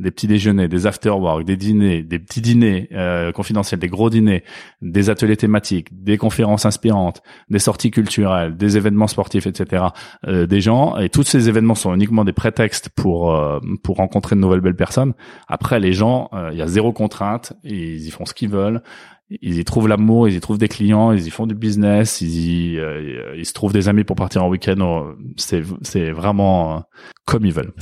des petits déjeuners, des after-work, des dîners, des petits dîners euh, confidentiels, des gros dîners, des ateliers thématiques, des conférences inspirantes, des sorties culturelles, des événements sportifs, etc. Euh, des gens et tous ces événements sont uniquement des prétextes pour euh, pour rencontrer de nouvelles belles personnes. Après, les gens, il y a zéro contrainte, ils y font ce qu'ils veulent. Ils y trouvent l'amour, ils y trouvent des clients, ils y font du business, ils y, ils se trouvent des amis pour partir en week-end. C'est c'est vraiment comme ils veulent.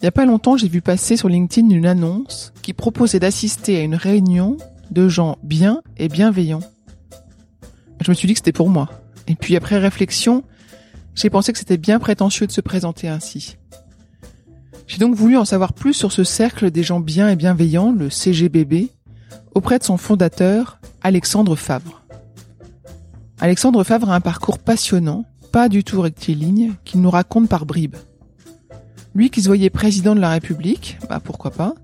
Il n'y a pas longtemps, j'ai vu passer sur LinkedIn une annonce qui proposait d'assister à une réunion de gens bien et bienveillants. Je me suis dit que c'était pour moi. Et puis après réflexion, j'ai pensé que c'était bien prétentieux de se présenter ainsi. J'ai donc voulu en savoir plus sur ce cercle des gens bien et bienveillants, le CGBB, auprès de son fondateur, Alexandre Favre. Alexandre Favre a un parcours passionnant, pas du tout rectiligne, qu'il nous raconte par bribes. Lui qui se voyait président de la République, bah pourquoi pas,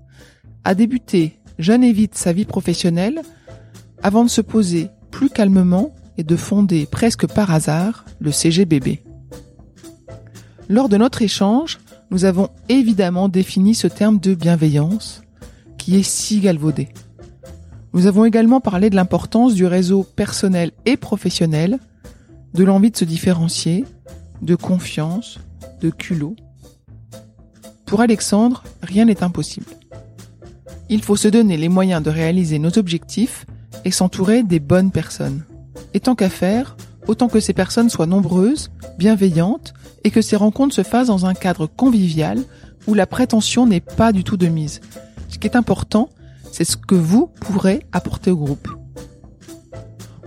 a débuté jeune et vite sa vie professionnelle avant de se poser plus calmement et de fonder presque par hasard le CGBB. Lors de notre échange, nous avons évidemment défini ce terme de bienveillance qui est si galvaudé. Nous avons également parlé de l'importance du réseau personnel et professionnel, de l'envie de se différencier, de confiance, de culot. Pour Alexandre, rien n'est impossible. Il faut se donner les moyens de réaliser nos objectifs et s'entourer des bonnes personnes. Et tant qu'à faire, autant que ces personnes soient nombreuses, bienveillantes, et que ces rencontres se fassent dans un cadre convivial où la prétention n'est pas du tout de mise. Ce qui est important, c'est ce que vous pourrez apporter au groupe.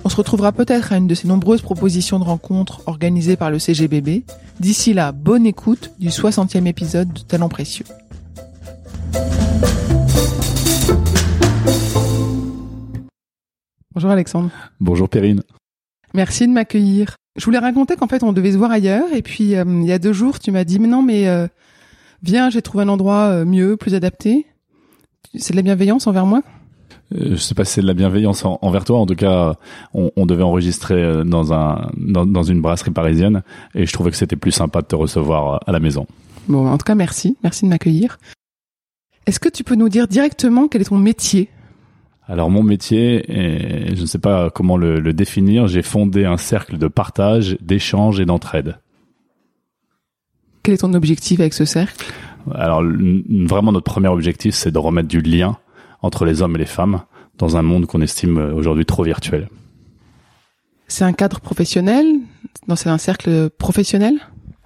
On se retrouvera peut-être à une de ces nombreuses propositions de rencontres organisées par le CGBB. D'ici là, bonne écoute du 60e épisode de Talent Précieux. Bonjour Alexandre. Bonjour Perrine. Merci de m'accueillir. Je voulais raconter qu'en fait on devait se voir ailleurs et puis euh, il y a deux jours tu m'as dit mais non mais euh, viens j'ai trouvé un endroit euh, mieux, plus adapté. C'est de la bienveillance envers moi? Je sais pas si c'est de la bienveillance envers toi. En tout cas, on, on devait enregistrer dans un dans, dans, une brasserie parisienne et je trouvais que c'était plus sympa de te recevoir à la maison. Bon, en tout cas, merci, merci de m'accueillir. Est-ce que tu peux nous dire directement quel est ton métier? Alors mon métier, je ne sais pas comment le, le définir, j'ai fondé un cercle de partage, d'échange et d'entraide. Quel est ton objectif avec ce cercle? Alors vraiment notre premier objectif, c'est de remettre du lien entre les hommes et les femmes dans un monde qu'on estime aujourd'hui trop virtuel. C'est un cadre professionnel? Non, c'est un cercle professionnel?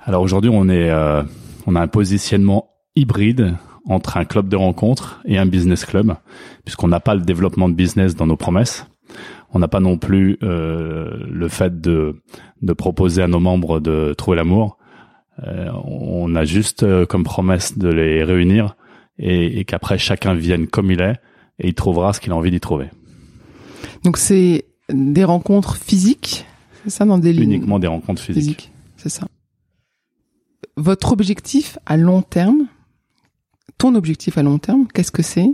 Alors aujourd'hui, on est, euh, on a un positionnement hybride entre un club de rencontres et un business club, puisqu'on n'a pas le développement de business dans nos promesses. On n'a pas non plus euh, le fait de, de proposer à nos membres de trouver l'amour. Euh, on a juste euh, comme promesse de les réunir et, et qu'après chacun vienne comme il est et il trouvera ce qu'il a envie d'y trouver. Donc c'est des rencontres physiques, c'est ça dans des uniquement des rencontres physiques. Physique, c'est ça. Votre objectif à long terme, ton objectif à long terme, qu'est-ce que c'est?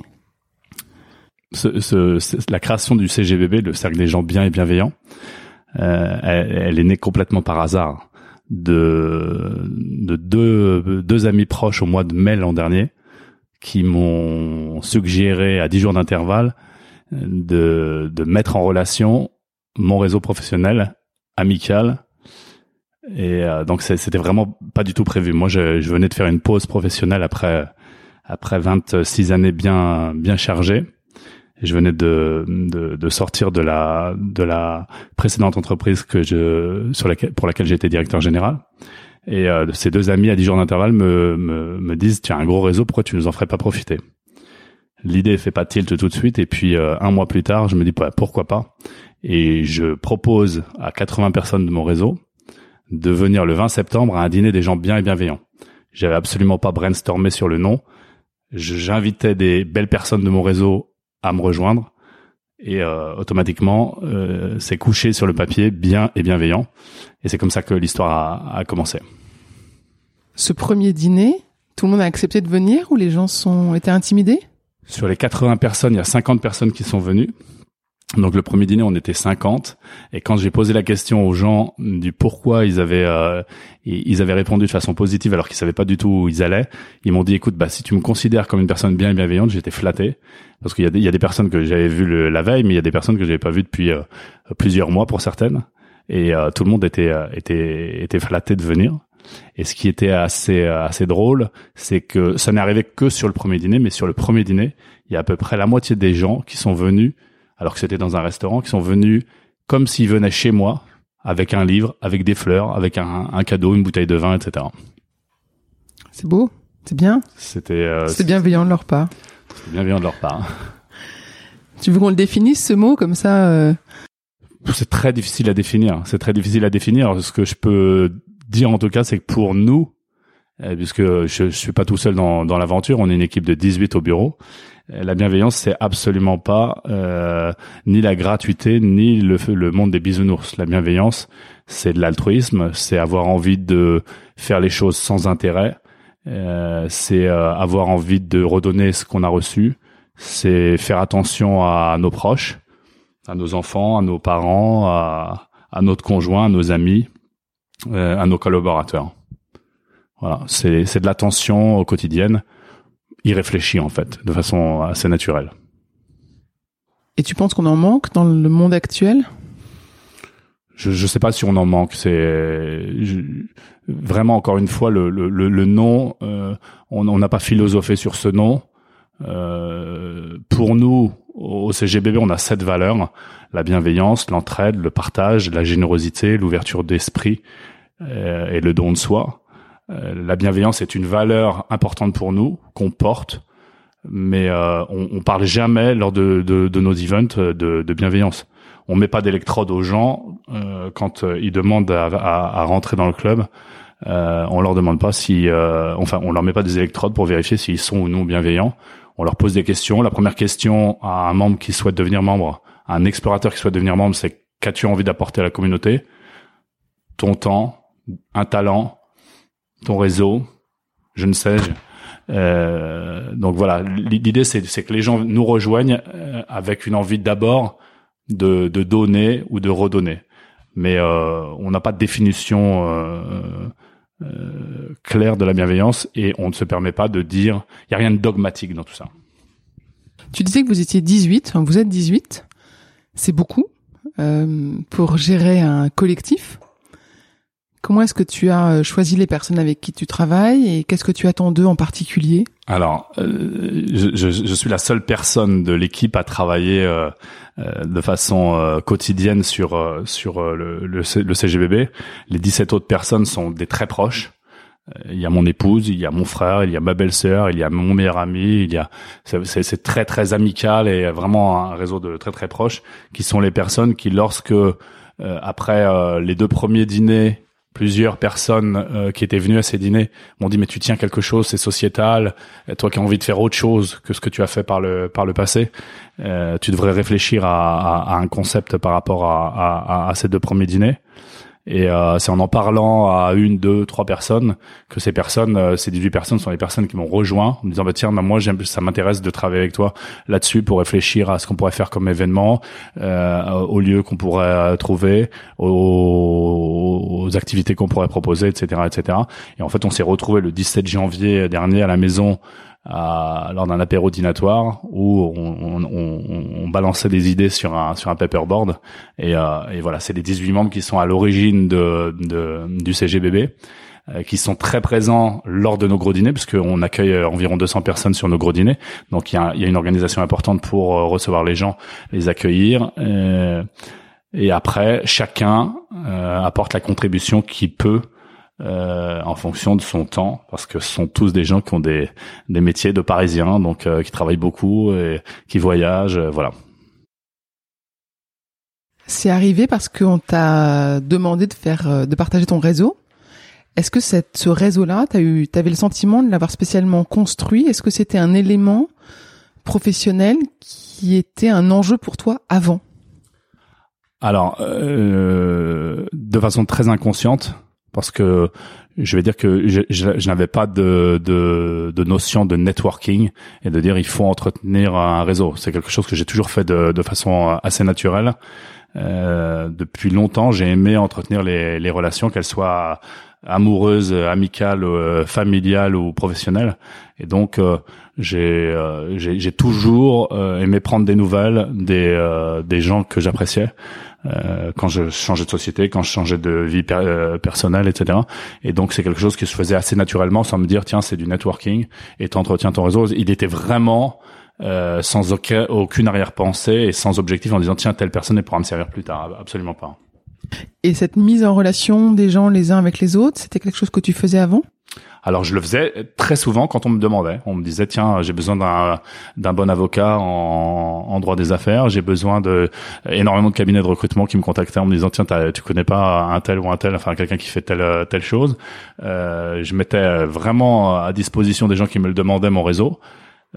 Ce, ce, La création du CGBB, le cercle des gens bien et bienveillants, euh, elle, elle, est née complètement par hasard de, de deux, deux amis proches au mois de mai l'an dernier qui m'ont suggéré à 10 jours d'intervalle de, de mettre en relation mon réseau professionnel, amical Et euh, donc c'était vraiment pas du tout prévu. Moi, je, je, venais de faire une pause professionnelle après après 26 années bien bien chargées. je venais de, de, de sortir de la de la précédente entreprise que je sur laquelle pour laquelle j'étais directeur général. Et euh, ces deux amis à 10 jours d'intervalle me, me, me disent tu as un gros réseau, pourquoi tu nous en ferais pas profiter? L'idée fait pas tilt tout de suite et puis euh, un mois plus tard, je me dis bah, pourquoi pas? Et je propose à 80 personnes de mon réseau de venir le 20 septembre à un dîner des gens bien et bienveillants. J'avais absolument pas brainstormé sur le nom. J'invitais des belles personnes de mon réseau à me rejoindre et euh, automatiquement euh, c'est couché sur le papier bien et bienveillant et c'est comme ça que l'histoire a, a, commencé. Ce premier dîner, tout le monde a accepté de venir ou les gens sont été intimidés? Sur les 80 personnes, il y a 50 personnes qui sont venues. Donc le premier dîner, on était 50, et quand j'ai posé la question aux gens du pourquoi ils avaient euh, ils avaient répondu de façon positive alors qu'ils savaient pas du tout où ils allaient, ils m'ont dit écoute bah si tu me considères comme une personne bien et bienveillante, j'étais flatté. Parce qu'il y a des il y a des personnes que j'avais vues la veille, mais il y a des personnes que j'avais pas vues depuis euh, plusieurs mois pour certaines, et euh, tout le monde était était était flatté de venir. Et ce qui était assez assez drôle, c'est que ça n'est arrivé que sur le premier dîner, mais sur le premier dîner, il y a à peu près la moitié des gens qui sont venus alors que c'était dans un restaurant, qui sont venus comme s'ils venaient chez moi, avec un livre, avec des fleurs, avec un, un cadeau, une bouteille de vin, etc. C'est beau, c'est bien. C'était euh, c'est bienveillant de leur part. C'est bienveillant de leur part. Tu veux qu'on le définisse ce mot comme ça euh... C'est très difficile à définir. C'est très difficile à définir. Ce que je peux dire en tout cas, c'est que pour nous, euh, puisque je, je suis pas tout seul dans, dans l'aventure, on est une équipe de 18 au bureau. La bienveillance, c'est absolument pas euh, ni la gratuité ni le, le monde des bisounours. La bienveillance, c'est de l'altruisme, c'est avoir envie de faire les choses sans intérêt, euh, c'est euh, avoir envie de redonner ce qu'on a reçu, c'est faire attention à nos proches, à nos enfants, à nos parents, à, à notre conjoint, à nos amis, euh, à nos collaborateurs. Voilà, c'est de l'attention au quotidien y réfléchit en fait, de façon assez naturelle. Et tu penses qu'on en manque dans le monde actuel? Je ne sais pas si on en manque. C'est vraiment encore une fois le, le, le, nom. Euh, on n'a pas philosophé sur ce nom. Euh, pour nous, au CGBB, on a sept valeurs la bienveillance, l'entraide, le partage, la générosité, l'ouverture d'esprit euh, et le don de soi. Euh, la bienveillance est une valeur importante pour nous qu'on porte, mais euh, on, on parle jamais lors de, de, de nos events de, de, bienveillance. On met pas d'électrode aux gens euh, quand euh, ils demandent à, à, à, rentrer dans le club. Euh, on leur demande pas si, enfin, on leur met pas des électrodes pour vérifier s'ils sont ou non bienveillants. On leur pose des questions. La première question à un membre qui souhaite devenir membre, un explorateur qui souhaite devenir membre, c'est qu'as-tu envie d'apporter à la communauté? Ton temps, un talent, ton réseau, je ne sais. Euh, donc voilà, l'idée c'est, que les gens nous rejoignent euh, avec une envie d'abord de, donner ou de redonner. Mais euh, on n'a pas de définition claire de la bienveillance et on ne se permet pas de dire, il n'y a rien de dogmatique dans tout ça. Tu disais que vous étiez 18, vous êtes 18, c'est beaucoup euh, pour gérer un collectif. Comment est-ce que tu as euh, choisi les personnes avec qui tu travailles et qu'est-ce que tu attends d'eux en particulier? Alors, euh, je, suis la seule personne de l'équipe à travailler euh, de façon quotidienne sur sur le, le, le, CGBB. Les 17 autres personnes sont des très proches. Il y a mon épouse, il y a mon frère, il y a ma belle-sœur, il y a mon meilleur ami, il y a c'est très très amical et vraiment un réseau de très très proches qui sont les personnes qui lorsque après les deux premiers dîners plusieurs personnes euh, qui étaient venues à ces dîners m'ont dit mais tu tiens quelque chose, c'est sociétal, toi qui as envie de faire autre chose que ce que tu as fait par le par le passé, euh, tu devrais réfléchir à, à, à, un concept par rapport à, à, à ces deux premiers dîners. Et euh, c'est en en parlant à une, deux, trois personnes que ces personnes, euh, ces 18 personnes sont les personnes qui m'ont rejoint en me disant bah tiens bah, moi ça m'intéresse de travailler avec toi là-dessus pour réfléchir à ce qu'on pourrait faire comme événement, euh, au lieu qu'on pourrait trouver, aux, aux activités qu'on pourrait proposer, etc., etc. Et en fait on s'est retrouvé le 17 janvier dernier à la maison lors d'un apéro dînatoire où on, on, on, balançait des idées sur un sur un paperboard. Et, euh, et voilà c'est les 18 membres qui sont à l'origine de, de, du CGBB euh, qui sont très présents lors de nos gros dîners puisqu'on accueille euh, environ 200 personnes sur nos gros dîners. Donc il y a, y a, une organisation importante pour recevoir les gens les accueillir. Et, et après chacun apporte la contribution qu'il peut euh, en fonction de son temps, parce que ce sont tous des gens qui ont des, des métiers de Parisiens, donc euh, qui travaillent beaucoup et qui voyagent, euh, voilà. C'est arrivé parce qu'on t'a demandé de faire, de partager ton réseau. Est-ce que cette, ce réseau-là, t'as eu, t'avais le sentiment de l'avoir spécialement construit? Est-ce que c'était un élément professionnel qui était un enjeu pour toi avant? Alors, euh, de façon très inconsciente, parce que je vais dire que je, je, n'avais pas de, de, de, notion de networking et de dire il faut entretenir un réseau. C'est quelque chose que j'ai toujours fait de, de façon assez naturelle. Euh, depuis longtemps, j'ai aimé entretenir les, les relations, qu'elles soient amoureuses, amicales, euh, familiales ou professionnelles. Et donc, euh, euh, j'ai j'ai toujours aimé prendre des nouvelles des, des gens que j'appréciais. Euh, quand je changeais de société, quand je changeais de vie euh, personnelle, etc. Et donc c'est quelque chose qui se faisait assez naturellement, sans me dire tiens c'est du networking et t'entretiens ton réseau. Il était vraiment euh, sans aucun, aucune arrière-pensée et sans objectif en disant tiens telle personne pourra me servir plus tard. Absolument pas. Et cette mise en relation des gens les uns avec les autres, c'était quelque chose que tu faisais avant? Alors je le faisais très souvent quand on me demandait. On me disait tiens j'ai besoin d'un d'un bon avocat en, en droit des affaires. J'ai besoin de énormément de cabinets de recrutement qui me contactaient en me disant tiens tu connais pas un tel ou un tel enfin quelqu'un qui fait telle telle chose. Euh, je mettais vraiment à disposition des gens qui me le demandaient mon réseau.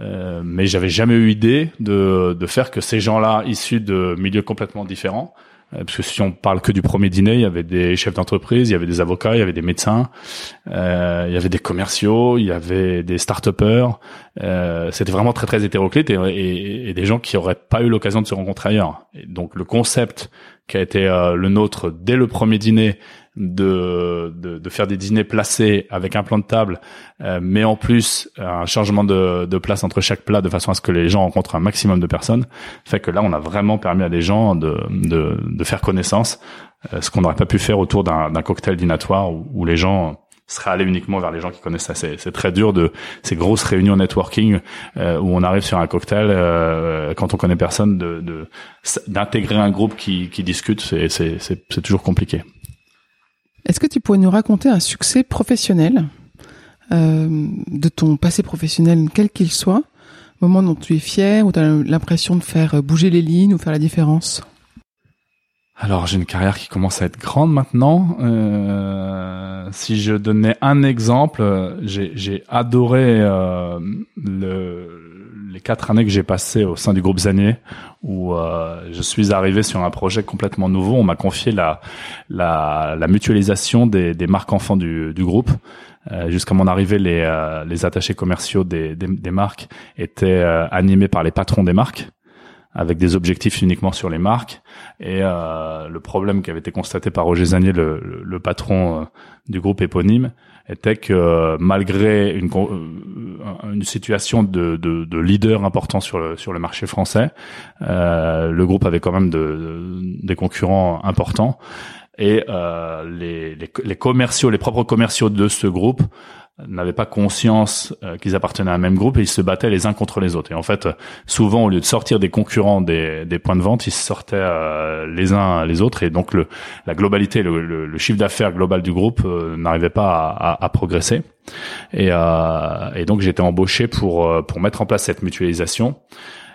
Euh, mais j'avais jamais eu idée de, de faire que ces gens-là issus de milieux complètement différents parce que si on parle que du premier dîner, il y avait des chefs d'entreprise, il y avait des avocats, il y avait des médecins, euh, il y avait des commerciaux, il y avait des start-upers. Euh, C'était vraiment très très hétéroclite et, des gens qui auraient pas eu l'occasion de se rencontrer ailleurs. Donc le concept qui a été euh, le nôtre dès le premier dîner de, de, de, faire des dîners placés avec un plan de table, euh, mais en plus un changement de, de, place entre chaque plat de façon à ce que les gens rencontrent un maximum de personnes, fait que là on a vraiment permis à des gens de, de, de faire connaissance, euh, ce qu'on n'aurait pas pu faire autour d'un cocktail dînatoire où, où, les gens seraient allés uniquement vers les gens qui connaissent ça. C'est très dur de ces grosses réunions networking euh, où on arrive sur un cocktail euh, quand on connaît personne, de d'intégrer un groupe qui, qui discute, c'est toujours compliqué. Est-ce que tu pourrais nous raconter un succès professionnel euh, de ton passé professionnel, quel qu'il soit, moment dont tu es fier, ou tu as l'impression de faire bouger les lignes ou faire la différence? Alors j'ai une carrière qui commence à être grande maintenant. Euh, si je donnais un exemple, j'ai adoré euh, le, les quatre années que j'ai passées au sein du groupe Zanier, où euh, je suis arrivé sur un projet complètement nouveau. On m'a confié la, mutualisation des, marques enfants du, du groupe. Euh, Jusqu'à mon arrivée, les, euh, attachés commerciaux des, marques étaient euh, animés par les patrons des marques avec des objectifs uniquement sur les marques. Et euh, le problème qui avait été constaté par Roger Zanier, le, le, patron du groupe éponyme, était que malgré une, euh, une situation de, de, de, leader important sur le, sur le marché français, euh, le groupe avait quand même de, des concurrents importants. Et euh, les, les, les, commerciaux, les propres commerciaux de ce groupe n'avaient pas conscience euh, qu'ils appartenaient à un même groupe et ils se battaient les uns contre les autres. Et en fait, souvent, au lieu de sortir des concurrents des, points de vente, ils sortaient euh, les uns les autres. Et donc, le, la globalité, le, chiffre d'affaires global du groupe euh, n'arrivait pas à, progresser. Et, et donc, j'étais embauché pour pour mettre en place cette mutualisation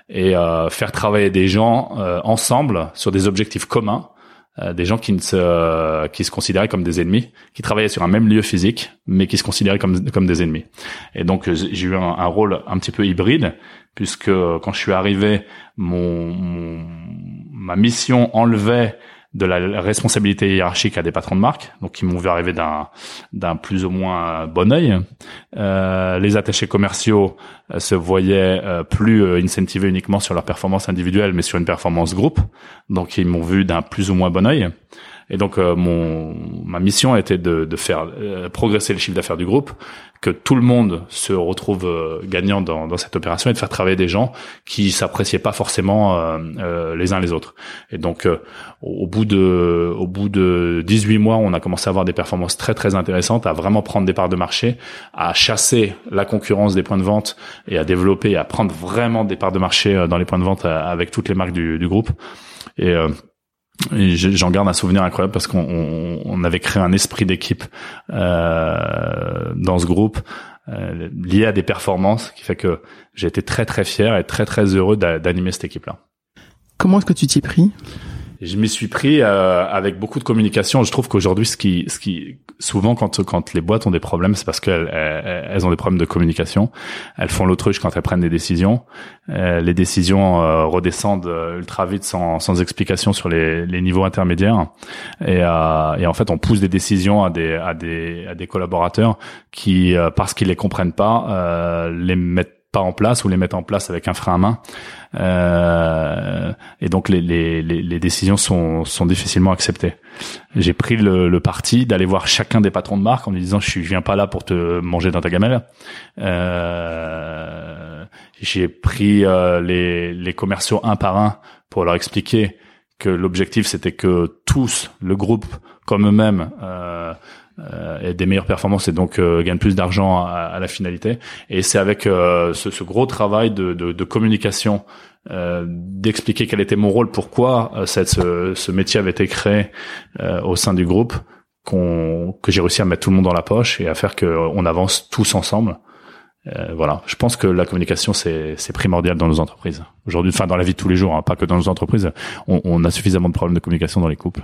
et faire travailler des gens ensemble sur des objectifs communs euh, des gens qui ne se qui se considéraient comme des ennemis, qui travaillaient sur un même lieu physique, mais qui se considéraient comme comme des ennemis. Et donc j'ai eu un, un, rôle un petit peu hybride, puisque quand je suis arrivé, mon, mon ma mission enlevait de la responsabilité hiérarchique à des patrons de marque, donc qui m'ont vu arriver d'un d'un plus ou moins bon œil. Euh, les attachés commerciaux euh, se voyaient euh, plus euh, incentivés uniquement sur leur performance individuelle, mais sur une performance groupe, donc ils m'ont vu d'un plus ou moins bon œil. Et donc euh, mon ma mission était de, de faire euh, progresser le chiffre d'affaires du groupe, que tout le monde se retrouve euh, gagnant dans, dans cette opération et de faire travailler des gens qui s'appréciaient pas forcément les uns les autres. Et donc au bout de au bout de 18 mois, on a commencé à avoir des performances très très intéressantes, à vraiment prendre des parts de marché, à chasser la concurrence des points de vente et à développer, à prendre vraiment des parts de marché dans les points de vente avec toutes les marques du, du groupe. Et j'en garde un souvenir incroyable parce qu'on on, avait créé un esprit d'équipe euh, dans ce groupe euh, lié à des performances qui fait que j'ai été très très fier et très très heureux d'animer cette équipe là. Comment est-ce que tu t'y es pris? Je m'y suis pris euh, avec beaucoup de communication. Je trouve qu'aujourd'hui, ce qui, ce qui, souvent quand quand les boîtes ont des problèmes, c'est parce qu'elles elles ont des problèmes de communication. Elles font l'autruche quand elles prennent des décisions. Euh, les décisions euh, redescendent euh, ultra vite sans sans explication sur les, les niveaux intermédiaires. Et, euh, et en fait, on pousse des décisions à des à des à des collaborateurs qui, parce qu'ils les comprennent pas, les mettent en place ou les mettre en place avec un frein à main. Euh, et donc les, les, les, décisions sont, sont difficilement acceptées. J'ai pris le, le parti d'aller voir chacun des patrons de marque en lui disant je, je viens pas là pour te manger dans ta gamelle. Euh, j'ai pris euh, les, les commerciaux un par un pour leur expliquer que l'objectif c'était que tous, le groupe comme eux-mêmes, euh, et des meilleures performances et donc euh, gagne plus d'argent à, à, la finalité. Et c'est avec euh, ce, ce, gros travail de, de, de communication, euh, d'expliquer quel était mon rôle, pourquoi cette, ce, ce, métier avait été créé au sein du groupe, qu'on, que j'ai réussi à mettre tout le monde dans la poche et à faire qu'on avance tous ensemble. voilà, je pense que la communication c'est primordial dans nos entreprises aujourd'hui, enfin dans la vie de tous les jours, hein, pas que dans nos entreprises. On, on a suffisamment de problèmes de communication dans les couples.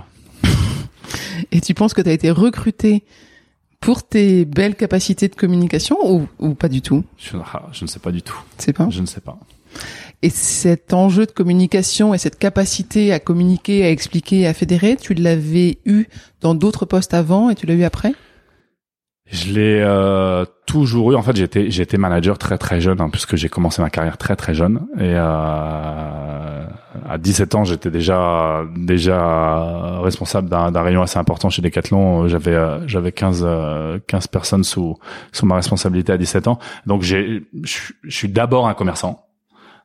Et tu penses que tu as été recruté pour tes belles capacités de communication ou, ou pas du tout? Je, je, ne sais pas du tout. C'est pas? Je ne sais pas. Et cet enjeu de communication et cette capacité à communiquer, à expliquer, à fédérer, tu l'avais eu dans d'autres postes avant et tu l'as eu après? Je l'ai euh, toujours eu. En fait, j'étais j'étais manager très très jeune, hein, puisque j'ai commencé ma carrière très très jeune. Et euh, à 17 ans, j'étais déjà déjà responsable d'un rayon assez important chez Decathlon. J'avais euh, j'avais 15 15 personnes sous sous ma responsabilité à 17 ans. Donc j'ai je suis d'abord un commerçant.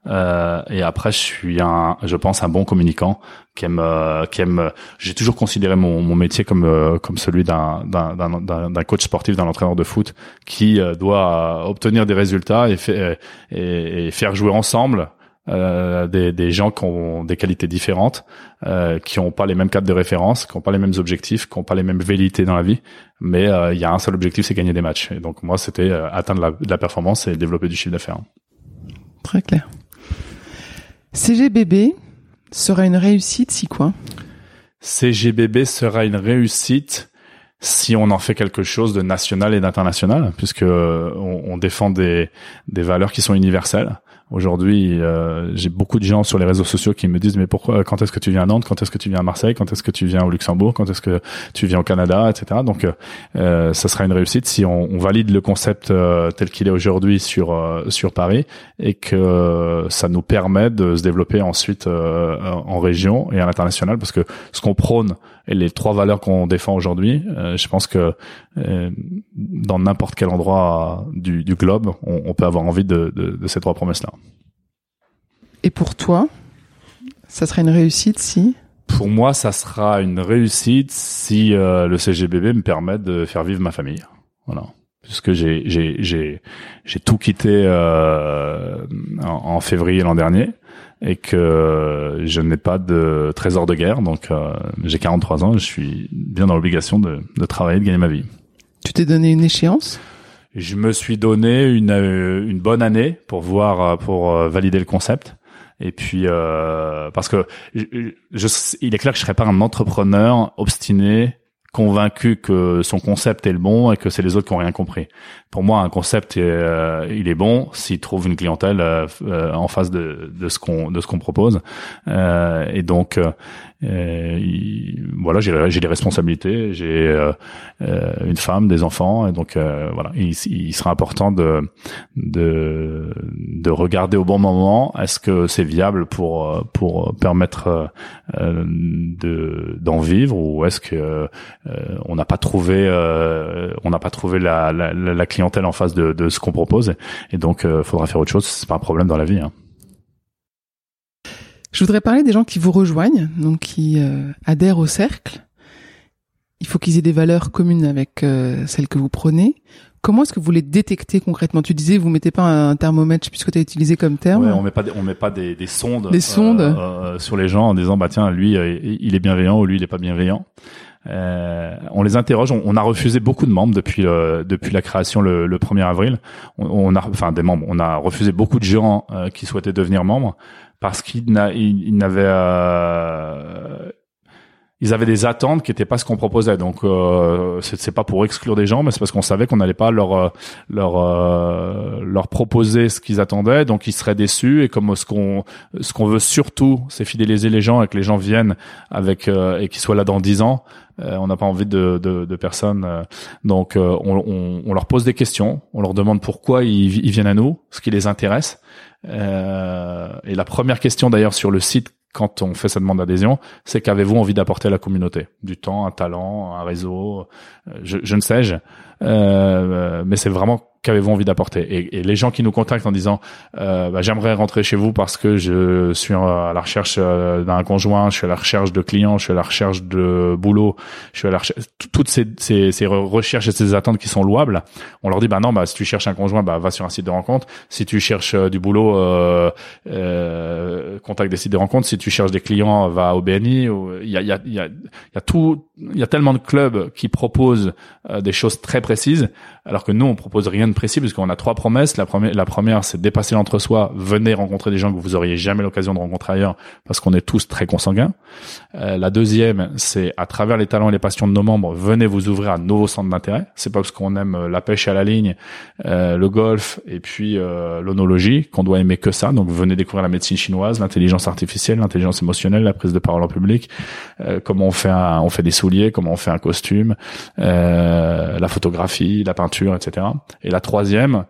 Euh, et après, je suis un, je pense, un bon communicant qui aime, euh, qui aime. J'ai toujours considéré mon, mon métier comme euh, comme celui d'un d'un d'un coach sportif, d'un entraîneur de foot qui doit obtenir des résultats et, fait, et faire jouer ensemble euh, des, des, gens qui ont des qualités différentes, euh, qui n'ont pas les mêmes cadres de référence, qui n'ont pas les mêmes objectifs, qui n'ont pas les mêmes velléités dans la vie, mais il y a un seul objectif, c'est gagner des matchs. Et donc moi, c'était atteindre la, la performance et développer du chiffre d'affaires. Très clair. CGBB sera une réussite si quoi? CGBB sera une réussite si on en fait quelque chose de national et d'international, puisque on, on défend des, des valeurs qui sont universelles. Aujourd'hui, euh, j'ai beaucoup de gens sur les réseaux sociaux qui me disent mais pourquoi quand est-ce que tu viens à Nantes, quand est-ce que tu viens à Marseille, quand est-ce que tu viens au Luxembourg, quand est-ce que tu viens au Canada, etc. Donc, euh, ça sera une réussite si on, valide le concept euh, tel qu'il est aujourd'hui sur euh, sur Paris et que ça nous permet de se développer ensuite euh, en région et à l'international parce que ce qu'on prône et les trois valeurs qu'on défend aujourd'hui, je pense que dans n'importe quel endroit du, du globe, on, on, peut avoir envie de, de, de ces trois promesses-là. Et pour toi, ça serait une réussite si? Pour moi, ça sera une réussite si euh, le CGBB me permet de faire vivre ma famille. Voilà. Puisque j'ai j'ai j'ai j'ai tout quitté euh, en, en, février l'an dernier et que je n'ai pas de trésor de guerre, donc euh, j'ai 43 ans, je suis bien dans l'obligation de, de travailler, de gagner ma vie. Tu t'es donné une échéance? Je me suis donné une euh, une bonne année pour voir pour valider le concept et puis euh, parce que je, il est clair que je serais pas un entrepreneur obstiné convaincu que son concept est le bon et que c'est les autres qui ont rien compris. Pour moi, un concept, euh, il est bon s'il trouve une clientèle euh, euh, en face de, de ce qu'on de ce qu'on propose. et donc, voilà, j'ai j'ai des responsabilités, j'ai une femme, des enfants, et donc voilà, il, il, sera important de de de regarder au bon moment est-ce que c'est viable pour pour permettre de d'en vivre ou est-ce que euh, on n'a pas trouvé, euh, on n'a pas trouvé la, la, la, clientèle en face de, de ce qu'on propose, et donc il euh, faudra faire autre chose. C'est pas un problème dans la vie. Hein. Je voudrais parler des gens qui vous rejoignent, donc qui adhèrent au cercle. Il faut qu'ils aient des valeurs communes avec celles que vous prenez. Comment est-ce que vous les détectez concrètement? Tu disais, vous mettez pas un thermomètre, puisque tu as utilisé comme terme. Ouais, on met pas, on met pas des, des sondes, des sondes. Euh, sur les gens en disant, bah tiens, lui, il est bienveillant ou lui, il est pas bienveillant. Euh, on les interroge. On, a refusé beaucoup de membres depuis depuis la création le, le 1er avril. On, a enfin des membres. On a refusé beaucoup de gens euh, qui souhaitaient devenir membres parce qu'ils n'avaient euh, ils avaient des attentes qui n'étaient pas ce qu'on proposait. Donc euh, c'est pas pour exclure des gens, mais c'est parce qu'on savait qu'on n'allait pas leur euh, leur euh, leur proposer ce qu'ils attendaient, donc ils seraient déçus. Et comme ce qu'on ce qu'on veut surtout, c'est fidéliser les gens et que les gens viennent avec euh, et qu'ils soient là dans dix ans. On n'a pas envie de, de, de personnes. donc on, on, on, leur pose des questions, on leur demande pourquoi ils, ils viennent à nous, ce qui les intéresse. et la première question d'ailleurs sur le site quand on fait cette demande d'adhésion, c'est qu'avez-vous envie d'apporter à la communauté? Du temps, un talent, un réseau, euh, je, je ne sais-je. Euh, mais c'est vraiment qu'avez-vous envie d'apporter et, et, les gens qui nous contactent en disant euh, bah, j'aimerais rentrer chez vous parce que je suis à la recherche euh, d'un conjoint, je suis à la recherche de clients, je suis à la recherche de boulot, je suis à la recherche toutes ces, ces, ces, recherches et ces attentes qui sont louables. On leur dit bah non bah si tu cherches un conjoint bah va sur un site de rencontre. Si tu cherches euh, du boulot, euh, euh, contacte des sites de rencontre. Si tu cherches des clients, va au BNI. Il y a y a y y a tout il y a tellement de clubs qui proposent des choses très précises alors que nous on propose rien de précis parce qu'on a trois promesses. La première, la première, c'est dépasser l'entre-soi. Venez rencontrer des gens que vous auriez jamais l'occasion de rencontrer ailleurs parce qu'on est tous très consanguins. Euh, la deuxième, c'est à travers les talents et les passions de nos membres, venez vous ouvrir à nouveaux centres d'intérêt. C'est pas parce qu'on aime euh, la pêche à la ligne, euh, le golf et puis euh, l'onologie qu'on doit aimer que ça. Donc venez découvrir la médecine chinoise, l'intelligence artificielle, l'intelligence émotionnelle, la prise de parole en public, euh, comment on fait un, on fait des souliers, comment on fait un costume, la photographie, la peinture, etc. Et la troisième,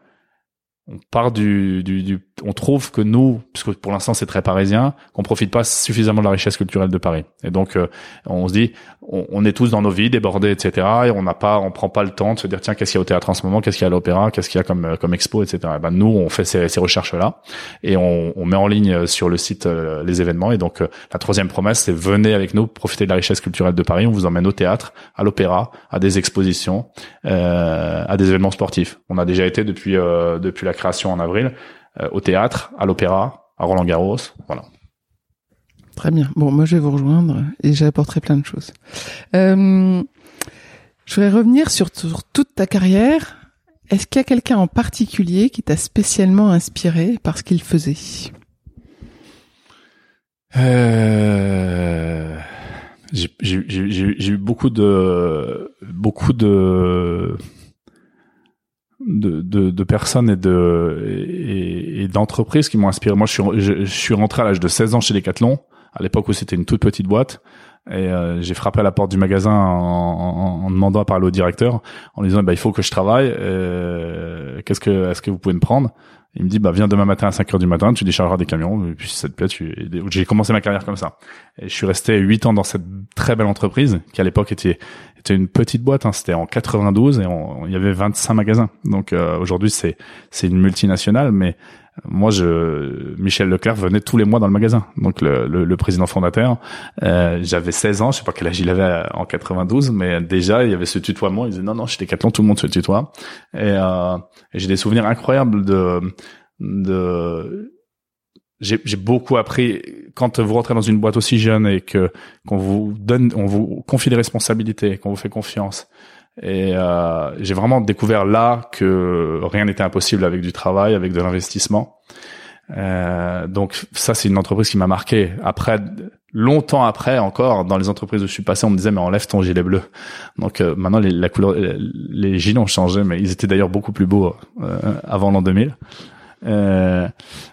on part du, du, du, on trouve que nous, puisque pour l'instant c'est très parisien, qu'on profite pas suffisamment de la richesse culturelle de Paris. Et donc euh, on se dit, on, est tous dans nos vies, débordés, etc. Et on n'a pas, on prend pas le temps de se dire tiens qu'est-ce qu'il y a au théâtre en ce moment, qu'est-ce qu'il y a à l'opéra, qu'est-ce qu'il y a comme comme expo, etc. Et ben nous on fait ces, ces recherches là et on, on, met en ligne sur le site euh, les événements. Et donc euh, la troisième promesse c'est venez avec nous, profiter de la richesse culturelle de Paris. On vous emmène au théâtre, à l'opéra, à des expositions, à des événements sportifs. On a déjà été depuis depuis la création en avril, euh, au théâtre, à l'opéra, à Roland Garros, voilà. Très bien. Bon, moi je vais vous rejoindre et j'apporterai plein de choses. Euh, je voudrais revenir sur, toute ta carrière. Est-ce qu'il y a quelqu'un en particulier qui t'a spécialement inspiré par ce qu'il faisait? Euh... J'ai eu beaucoup de beaucoup de de, de, personnes et de et, d'entreprises qui m'ont inspiré. Moi, je suis, je, suis rentré à l'âge de 16 ans chez Decathlon, à l'époque où c'était une toute petite boîte. Et euh, j'ai frappé à la porte du magasin en, en, demandant à parler au directeur, en disant bah, il faut que je travaille. Euh, qu'est-ce que est-ce que vous pouvez me prendre? Il me dit bah viens demain matin à 5 heures du matin, tu déchargeras des camions et puis si ça te plaît, tu j'ai commencé ma carrière comme ça. Et je suis resté 8 ans dans cette très belle entreprise qui à l'époque était était une petite boîte, hein, c'était en 92 et il y avait 25 magasins. Donc euh, aujourd'hui c'est c'est une multinationale, mais moi, je, Michel Leclerc venait tous les mois dans le magasin. Donc le, le, le président fondateur, euh, j'avais 16 ans, je sais pas quel âge il avait en 92, mais déjà il y avait ce tutoiement. Il disait non non, j'étais Decathlon, tout le monde se tutoie. Et, euh, j'ai des souvenirs incroyables de de j'ai beaucoup appris quand vous rentrez dans une boîte aussi jeune et que qu'on vous donne, on vous confie des responsabilités, qu'on vous fait confiance. Et euh, j'ai vraiment découvert là que rien n'était impossible avec du travail, avec de l'investissement. Euh, donc ça, c'est une entreprise qui m'a marqué. Après, longtemps après encore dans les entreprises où je suis passé on me disait mais enlève ton gilet bleu donc euh, maintenant la couleur les gilets ont changé mais ils étaient d'ailleurs beaucoup plus beaux euh, avant l'an 2000 euh,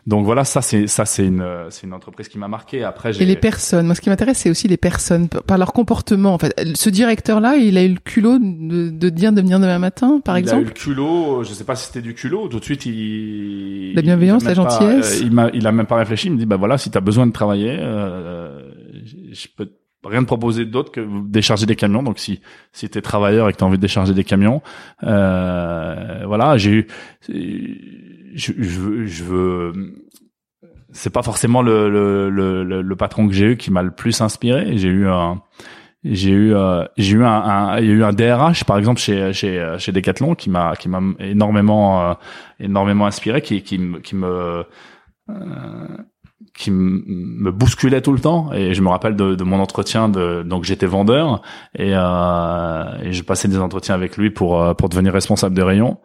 donc voilà, ça c'est ça c'est une c'est une entreprise qui m'a marqué. Après, j'ai... et les personnes. Moi, ce qui m'intéresse, c'est aussi les personnes par leur comportement. En fait, ce directeur-là, il a eu le culot de, de dire de venir demain matin, par exemple. Il a eu le culot. Je sais pas si c'était du culot. Tout de suite, il la bienveillance, la gentillesse. Euh, il m'a il a même pas réfléchi. Il me dit bah voilà, si t'as besoin de travailler, euh, je peux rien te proposer d'autre que décharger des camions. Donc si si t'es travailleur et que t'as envie de décharger des camions, euh, voilà, j'ai eu je, je veux, je veux c'est pas forcément le, le, le, le patron que j'ai eu qui m'a le plus inspiré. J'ai eu un, j'ai eu, euh, j'ai eu un, il y a eu un DRH par exemple chez chez chez Decathlon qui m'a qui m'a énormément euh, énormément inspiré, qui qui, qui me euh, qui me bousculait tout le temps et je me rappelle de, de mon entretien de donc j'étais vendeur et, euh, et je passais des entretiens avec lui pour pour devenir responsable de rayon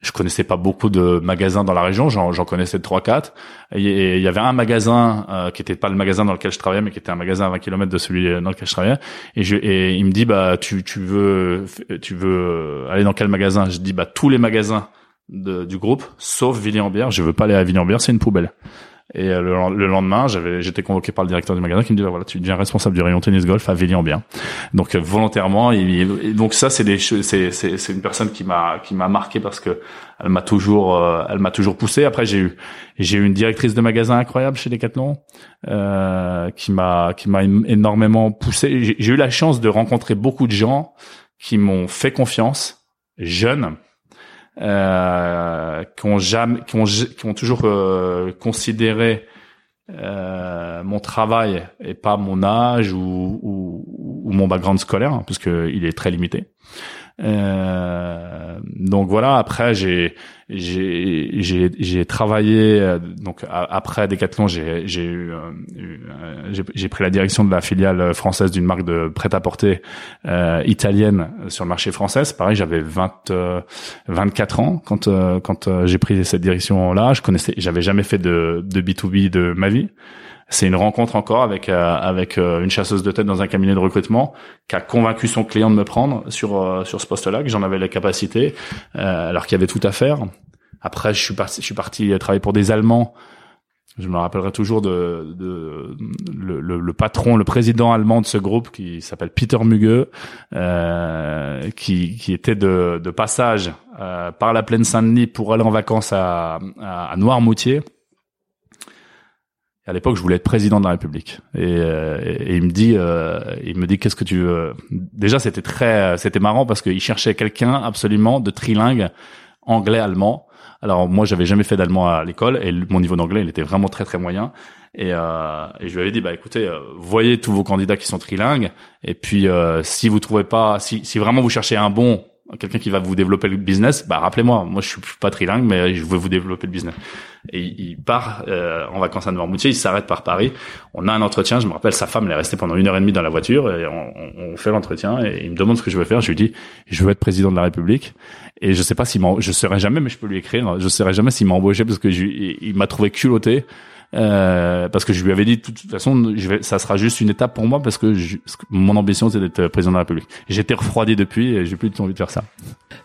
je connaissais pas beaucoup de magasins dans la région, j'en, connaissais trois quatre. Et il y avait un magasin euh, qui était pas le magasin dans lequel je travaillais, mais qui était un magasin à 20 km de celui dans lequel je travaillais. Et, je, et il me dit bah tu tu veux tu veux aller dans quel magasin? Je dis bah tous les magasins de, du groupe, sauf Villiers-en-Bière. Je veux pas aller à Villiers-en-Bière, c'est une poubelle. Et euh, le, lendemain, j'avais, j'étais convoqué par le directeur du magasin qui me dit, bah, voilà, tu deviens responsable du rayon tennis golf à Villiers-en-Bien. Donc euh, volontairement, et, donc ça, c'est des, c'est, c'est, une personne qui m'a, qui m'a marqué parce que elle m'a toujours, euh, elle m'a toujours poussé. Après, j'ai eu, j'ai eu une directrice de magasin incroyable chez Decathlon, euh, qui m'a, qui m'a énormément poussé. J'ai eu la chance de rencontrer beaucoup de gens qui m'ont fait confiance, jeunes euh, qui ont jamais, qui ont, toujours euh, considéré euh, mon travail et pas mon âge ou, ou, mon background scolaire, hein, il est très limité. Euh, donc voilà. Après, j'ai j'ai j'ai travaillé euh, donc après Decathlon, j'ai j'ai eu euh, j'ai pris la direction de la filiale française d'une marque de prêt-à-porter euh, italienne sur le marché français. Pareil, j'avais 20 24 ans quand quand j'ai pris cette direction là. Je connaissais, j'avais jamais fait de de B2B de ma vie c'est une rencontre encore avec euh, avec euh, une chasseuse de tête dans un cabinet de recrutement qui a convaincu son client de me prendre sur euh, sur ce poste-là, que j'en avais les capacités, alors qu'il y avait tout à faire. Après, je suis parti, travailler pour des Allemands. Je me rappellerai toujours de, le, patron, le président allemand de ce groupe qui s'appelle Peter Muge, qui, était de, passage par la plaine Saint-Denis pour aller en vacances à Noirmoutier à l'époque, je voulais être président de la République. Et, euh, et, il me dit, euh, il me dit, qu'est-ce que tu veux? Déjà, c'était très, c'était marrant parce qu'il cherchait quelqu'un absolument de trilingue anglais-allemand. Alors moi, j'avais jamais fait d'allemand à l'école et mon niveau d'anglais, il était vraiment très très moyen. Et, euh, et je lui avais dit, bah écoutez, euh, voyez tous vos candidats qui sont trilingues. Et puis, euh, si vous trouvez pas, si, si vraiment vous cherchez un bon quelqu'un qui va vous développer le business, bah rappelez-moi, moi je suis pas trilingue, mais je veux vous développer le business. Et il part euh, en vacances à Noirmoutier, il s'arrête par Paris. On a un entretien, je me rappelle, sa femme, est restée pendant une heure et demie dans la voiture, et on, on fait l'entretien, et il me demande ce que je veux faire. Je lui dis, je veux être président de la République, et je sais pas s'il je saurais jamais, mais je peux lui écrire, je saurais jamais s'il m'a embauché parce que il m'a trouvé culotté euh, parce que je lui avais dit de toute façon, je vais, ça sera juste une étape pour moi parce que, mon ambition c'est d'être président de la République. J'étais refroidi depuis et j'ai plus envie de faire ça.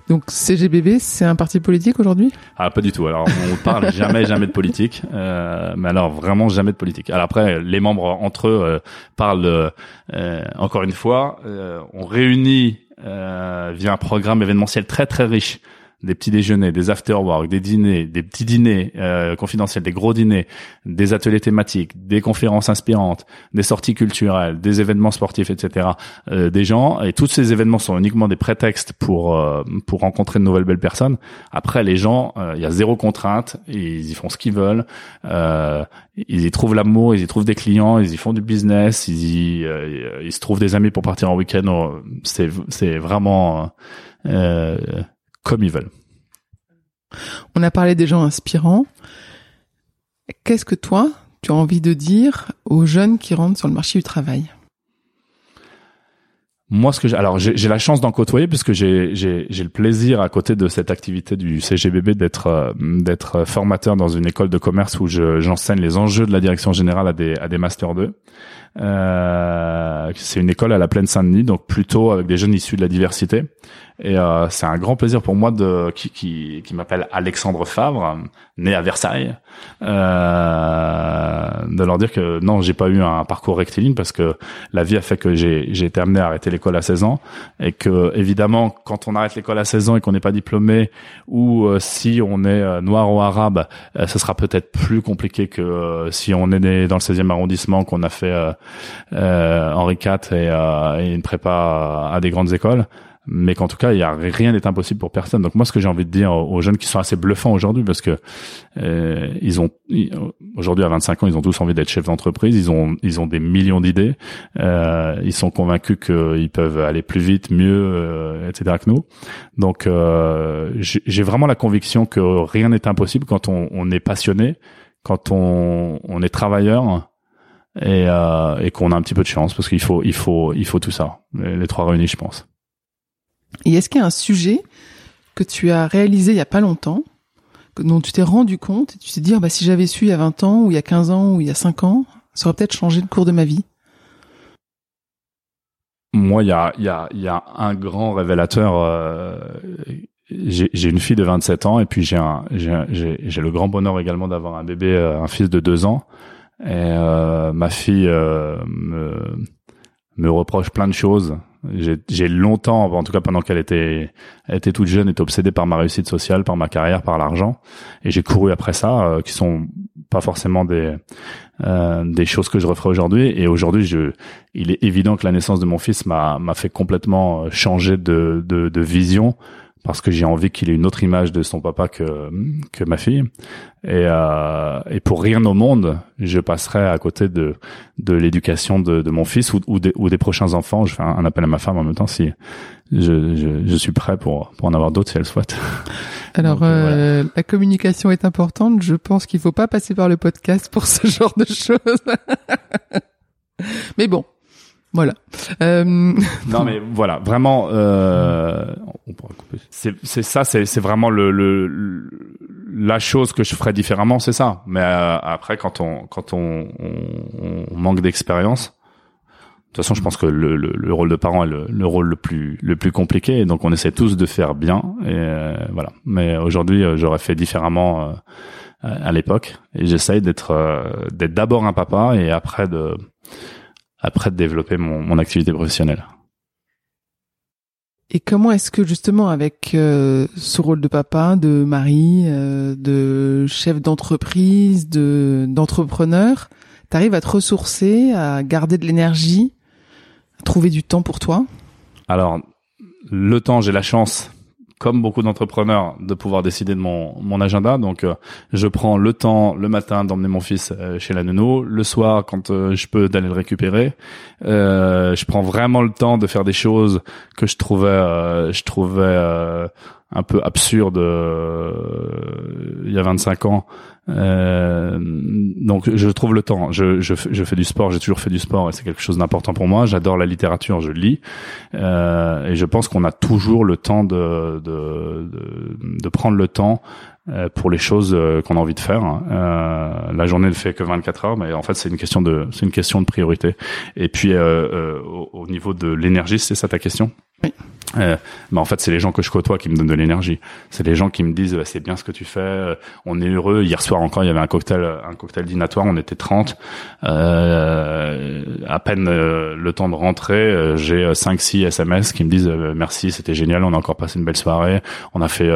Donc CGBB, c'est un parti politique aujourd'hui? Ah pas du tout. Alors on parle jamais jamais de politique, euh, mais alors vraiment jamais de politique. Alors après, les membres entre eux euh, parlent euh, encore une fois. Euh, on réunit via un programme événementiel très très riche des petits déjeuners, des after-work, des dîners, des petits dîners euh, confidentiels, des gros dîners, des ateliers thématiques, des conférences inspirantes, des sorties culturelles, des événements sportifs, etc. Euh, des gens et tous ces événements sont uniquement des prétextes pour euh, pour rencontrer de nouvelles belles personnes. Après, les gens, il y a zéro contrainte, ils y font ce qu'ils veulent, ils y trouvent l'amour, ils y trouvent des clients, ils y font du business, ils y ils se trouvent des amis pour partir en week-end. C'est c'est vraiment comme ils veulent. On a parlé des gens inspirants. Qu'est-ce que toi, tu as envie de dire aux jeunes qui rentrent sur le marché du travail? Moi, ce que j'ai, alors j'ai la chance d'en côtoyer puisque j'ai le plaisir à côté de cette activité du CGBB d'être euh, d'être formateur dans une école de commerce où je j'enseigne les enjeux de la direction générale à des à des masters 2. Euh, c'est une école à la Plaine Saint-Denis, donc plutôt avec des jeunes issus de la diversité. Et euh, c'est un grand plaisir pour moi de qui qui, qui m'appelle Alexandre Favre, né à Versailles, euh, de leur dire que non, j'ai pas eu un parcours rectiligne parce que la vie a fait que j'ai j'ai été amené à arrêter l'école à 16 ans. Et que évidemment quand on arrête l'école à 16 ans et qu'on n'est pas diplômé ou euh, si on est euh, noir ou arabe, euh, ce sera peut-être plus compliqué que si on est né dans le 16e arrondissement qu'on a fait Henri IV et, et une prépa à des grandes écoles mais qu'en tout cas, il y a rien n'est impossible pour personne. Donc moi, ce que j'ai envie de dire aux jeunes qui sont assez bluffants aujourd'hui, parce que euh, ils ont aujourd'hui à 25 ans, ils ont tous envie d'être chefs d'entreprise, ils ont ils ont des millions d'idées, euh, ils sont convaincus qu'ils peuvent aller plus vite, mieux, euh, etc. que nous. Donc euh, j'ai vraiment la conviction que rien n'est impossible quand on, est passionné, quand on, on est travailleur. Et, euh, et qu'on a un petit peu de chance parce qu'il faut il faut il faut tout ça les trois réunis je pense et est-ce qu'il y a un sujet que tu as réalisé il y a pas longtemps, dont tu t'es rendu compte et tu t'es dit, ah bah, si j'avais su il y a 20 ans, ou il y a 15 ans, ou il y a 5 ans, ça aurait peut-être changé le cours de ma vie? Moi, il y a, y, a, y a un grand révélateur. Euh, j'ai une fille de 27 ans et puis j'ai le grand bonheur également d'avoir un bébé, euh, un fils de 2 ans. Et euh, ma fille me, me reproche plein de choses j'ai longtemps, en tout cas pendant qu'elle était, était toute jeune, été obsédée par ma réussite sociale, par ma carrière, par l'argent, et j'ai couru après ça, euh, qui sont pas forcément des euh, des choses que je referais aujourd'hui. Et aujourd'hui, il est évident que la naissance de mon fils m'a m'a fait complètement changer de de, de vision parce que j'ai envie qu'il ait une autre image de son papa que que ma fille. Et, euh, et pour rien au monde, je passerai à côté de de l'éducation de, de mon fils ou, ou, des, ou des prochains enfants. Je fais un, appel à ma femme en même temps si je, je, je suis prêt pour pour en avoir d'autres si elle souhaite. Alors euh, la communication est importante. Je pense qu'il faut pas passer par le podcast pour ce genre de choses. Mais bon, voilà. Euh... Non mais voilà, vraiment, euh. C'est ça, c'est vraiment le, le, la chose que je ferais différemment, c'est ça. Mais euh, après, quand on quand on, on, manque d'expérience, de toute façon, je pense que le, le, le rôle de parent est le, le, rôle le plus le plus compliqué, donc on essaie tous de faire bien, et euh, voilà. Mais aujourd'hui, euh, j'aurais fait différemment à l'époque, et j'essaye d'être d'être d'abord un papa, et après de après de développer mon, mon activité professionnelle. Et comment est-ce que justement avec euh, ce rôle de papa, de mari, euh, de chef d'entreprise, de d'entrepreneur, t'arrives à te ressourcer, à garder de l'énergie, à trouver du temps pour toi? Alors le temps, j'ai la chance comme beaucoup d'entrepreneurs, de pouvoir décider de mon, mon agenda. Donc, euh, je prends le temps le matin d'emmener mon fils euh, chez la nounou, le soir quand euh, je peux d'aller le récupérer. je prends vraiment le temps de faire des choses que je trouvais, je trouvais un peu absurde il y a 25 ans euh, donc je trouve le temps. Je, je, je fais du sport, j'ai toujours fait du sport et c'est quelque chose d'important pour moi. J'adore la littérature, je lis euh, et je pense qu'on a toujours le temps de, de, de, prendre le temps euh, pour les choses euh, qu'on a envie de faire. Euh, la journée ne fait que 24 heures, mais en fait c'est une question de c'est une question de priorité. Et puis euh, au, au, niveau de l'énergie, c'est ça ta question? Oui. Euh, bah en fait, c'est les gens que je côtoie qui me donnent de l'énergie. C'est les gens qui me disent bah, c'est bien ce que tu fais, euh, on est heureux. Hier soir encore, il y avait un cocktail, un cocktail dînatoire, on était 30. Euh, à peine euh, le temps de rentrer, j'ai 5 6 SMS qui me disent merci, c'était génial, on a encore passé une belle soirée, on a fait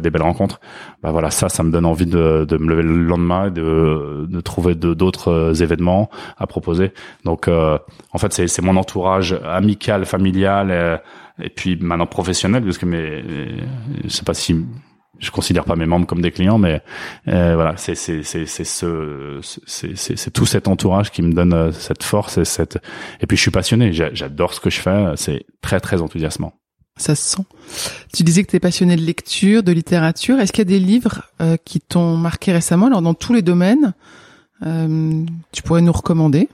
des belles rencontres. Bah voilà, ça ça me donne envie de, me lever le lendemain de, de trouver d'autres événements à proposer. Donc en fait, c'est mon entourage amical, familial et puis maintenant professionnel parce que mais je sais pas si je considère pas mes membres comme des clients, mais euh, voilà, c'est c'est c'est c'est ce c'est c'est tout cet entourage qui me donne euh, cette force et cette et puis je suis passionné, j'adore ce que je fais, c'est très très enthousiasmant. Ça se sent. Tu disais que tu es passionné de lecture, de littérature. Est-ce qu'il y a des livres euh, qui t'ont marqué récemment? Alors dans tous les domaines, euh, tu pourrais nous recommander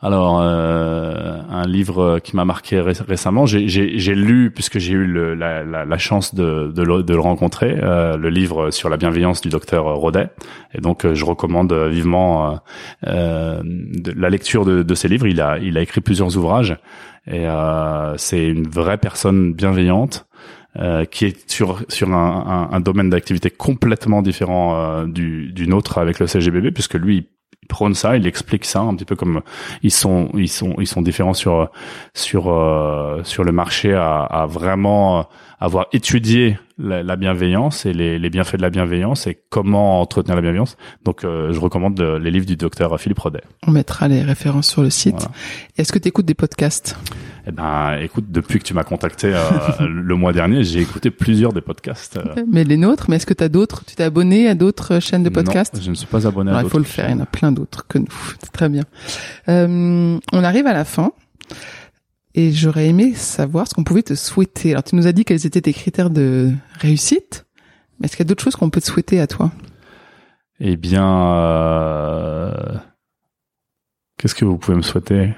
Alors, euh, un livre qui m'a marqué récemment, j'ai lu, puisque j'ai eu le, la, la, chance de, de, le, de le rencontrer, euh, le livre sur la bienveillance du docteur Rodet. Et donc, euh, je recommande vivement euh, la lecture de, de, ces livres. Il a, il a écrit plusieurs ouvrages. Et c'est une vraie personne bienveillante. Euh, qui est sur sur un, un, un domaine d'activité complètement différent euh, du, du nôtre avec le CGBB puisque lui prône ça, il explique ça un petit peu comme ils sont ils sont ils sont différents sur sur euh, sur le marché à, à vraiment avoir étudié la, bienveillance et les, les, bienfaits de la bienveillance et comment entretenir la bienveillance. Donc euh, je recommande les livres du docteur Philippe Rodet. On mettra les références sur le site. Est-ce que tu écoutes des podcasts? Eh ben écoute, depuis que tu m'as contacté euh, le mois dernier, j'ai écouté plusieurs des podcasts. Mais les nôtres, mais est-ce que tu as d'autres? Tu t'es abonné à d'autres chaînes de podcasts? Non, je ne suis pas abonné à d'autres. Il faut le faire, il y en a plein d'autres que nous. C'est très bien. Euh, on arrive à la fin. Et j'aurais aimé savoir ce qu'on pouvait te souhaiter. Alors tu nous as dit quels étaient tes critères de réussite, mais est-ce qu'il y a d'autres choses qu'on peut te souhaiter à toi? Eh bien, euh... qu'est-ce que vous pouvez me souhaiter?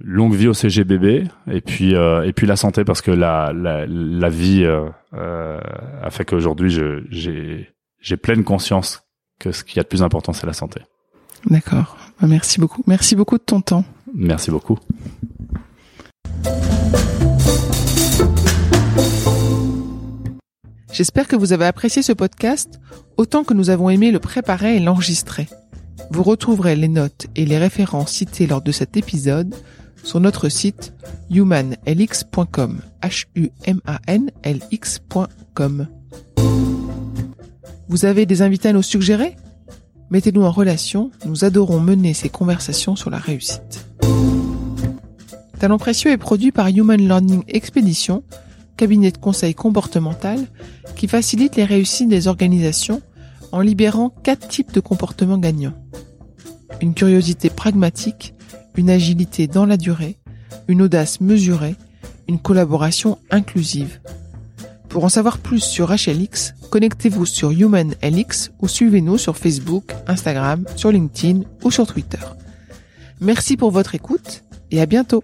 Longue vie au CGBB et puis euh, et puis la santé parce que la la, la vie euh, euh a fait qu'aujourd'hui j'ai j'ai pleine conscience que ce qui y a de plus important c'est la santé. D'accord. Merci beaucoup. Merci beaucoup de ton temps. Merci beaucoup. J'espère que vous avez apprécié ce podcast autant que nous avons aimé le préparer et l'enregistrer. Vous retrouverez les notes et les références citées lors de cet épisode sur notre site humanlx.com. Vous avez des invités à nous suggérer? Mettez-nous en relation, nous adorons mener ces conversations sur la réussite. Talent précieux est produit par Human Learning Expedition, cabinet de conseil comportemental qui facilite les réussites des organisations en libérant quatre types de comportements gagnants. Une curiosité pragmatique, une agilité dans la durée, une audace mesurée, une collaboration inclusive. Pour en savoir plus sur HLX, connectez-vous sur HumanLX ou suivez-nous sur Facebook, Instagram, sur LinkedIn ou sur Twitter. Merci pour votre écoute et à bientôt.